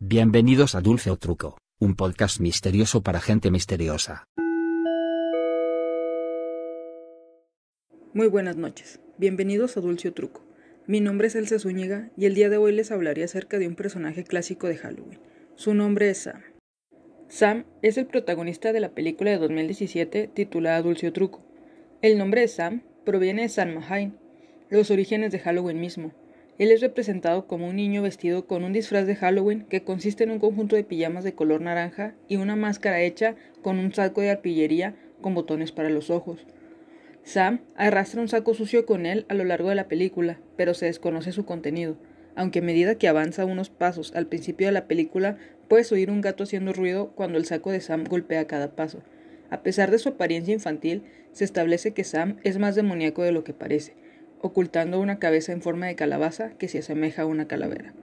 Bienvenidos a Dulce o Truco, un podcast misterioso para gente misteriosa. Muy buenas noches, bienvenidos a Dulce o Truco. Mi nombre es Elsa Zúñiga y el día de hoy les hablaré acerca de un personaje clásico de Halloween. Su nombre es Sam. Sam es el protagonista de la película de 2017 titulada Dulce o Truco. El nombre de Sam proviene de Sam Mahain, los orígenes de Halloween mismo, él es representado como un niño vestido con un disfraz de Halloween que consiste en un conjunto de pijamas de color naranja y una máscara hecha con un saco de arpillería con botones para los ojos. Sam arrastra un saco sucio con él a lo largo de la película, pero se desconoce su contenido, aunque a medida que avanza unos pasos al principio de la película puedes oír un gato haciendo ruido cuando el saco de Sam golpea cada paso. A pesar de su apariencia infantil, se establece que Sam es más demoníaco de lo que parece, ocultando una cabeza en forma de calabaza que se asemeja a una calavera.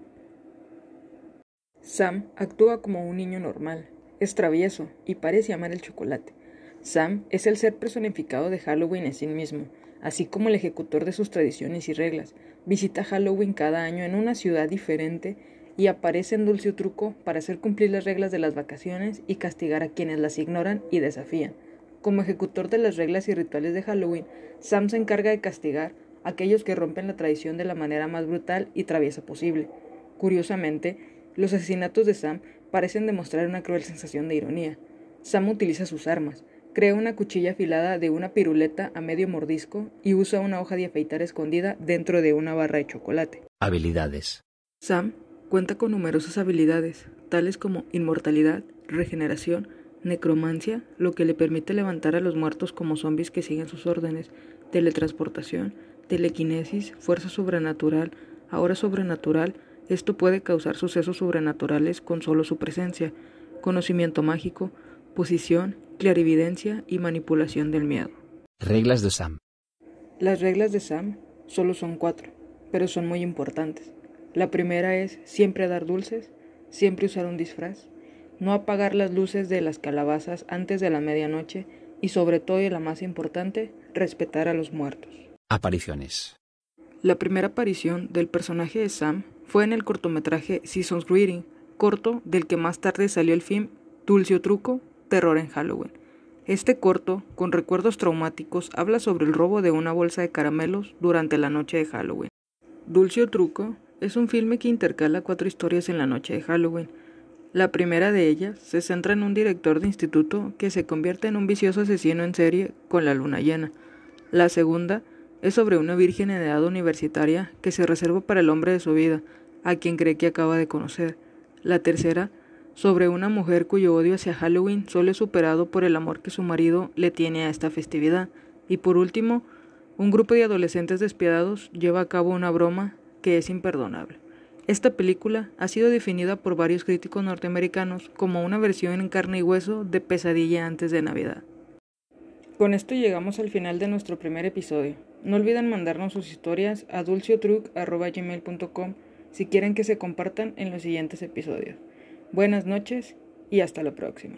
Sam actúa como un niño normal, es travieso y parece amar el chocolate. Sam es el ser personificado de Halloween en sí mismo, así como el ejecutor de sus tradiciones y reglas. Visita Halloween cada año en una ciudad diferente y aparece en dulce truco para hacer cumplir las reglas de las vacaciones y castigar a quienes las ignoran y desafían. Como ejecutor de las reglas y rituales de Halloween, Sam se encarga de castigar aquellos que rompen la tradición de la manera más brutal y traviesa posible. Curiosamente, los asesinatos de Sam parecen demostrar una cruel sensación de ironía. Sam utiliza sus armas, crea una cuchilla afilada de una piruleta a medio mordisco y usa una hoja de afeitar escondida dentro de una barra de chocolate. Habilidades. Sam cuenta con numerosas habilidades, tales como inmortalidad, regeneración, necromancia, lo que le permite levantar a los muertos como zombies que siguen sus órdenes, teletransportación, telequinesis, fuerza sobrenatural, ahora sobrenatural, esto puede causar sucesos sobrenaturales con solo su presencia, conocimiento mágico, posición, clarividencia y manipulación del miedo. Reglas de Sam. Las reglas de Sam solo son cuatro, pero son muy importantes. La primera es siempre dar dulces, siempre usar un disfraz, no apagar las luces de las calabazas antes de la medianoche y sobre todo y la más importante, respetar a los muertos. Apariciones. La primera aparición del personaje de Sam fue en el cortometraje Season's Greeting, corto del que más tarde salió el film Dulce o Truco, Terror en Halloween. Este corto, con recuerdos traumáticos, habla sobre el robo de una bolsa de caramelos durante la noche de Halloween. Dulce o Truco es un filme que intercala cuatro historias en la noche de Halloween. La primera de ellas se centra en un director de instituto que se convierte en un vicioso asesino en serie con la luna llena. La segunda es sobre una virgen en edad universitaria que se reserva para el hombre de su vida, a quien cree que acaba de conocer. La tercera, sobre una mujer cuyo odio hacia Halloween solo es superado por el amor que su marido le tiene a esta festividad. Y por último, un grupo de adolescentes despiadados lleva a cabo una broma que es imperdonable. Esta película ha sido definida por varios críticos norteamericanos como una versión en carne y hueso de Pesadilla antes de Navidad. Con esto llegamos al final de nuestro primer episodio. No olviden mandarnos sus historias a dulciotruc.gmail.com si quieren que se compartan en los siguientes episodios. Buenas noches y hasta la próxima.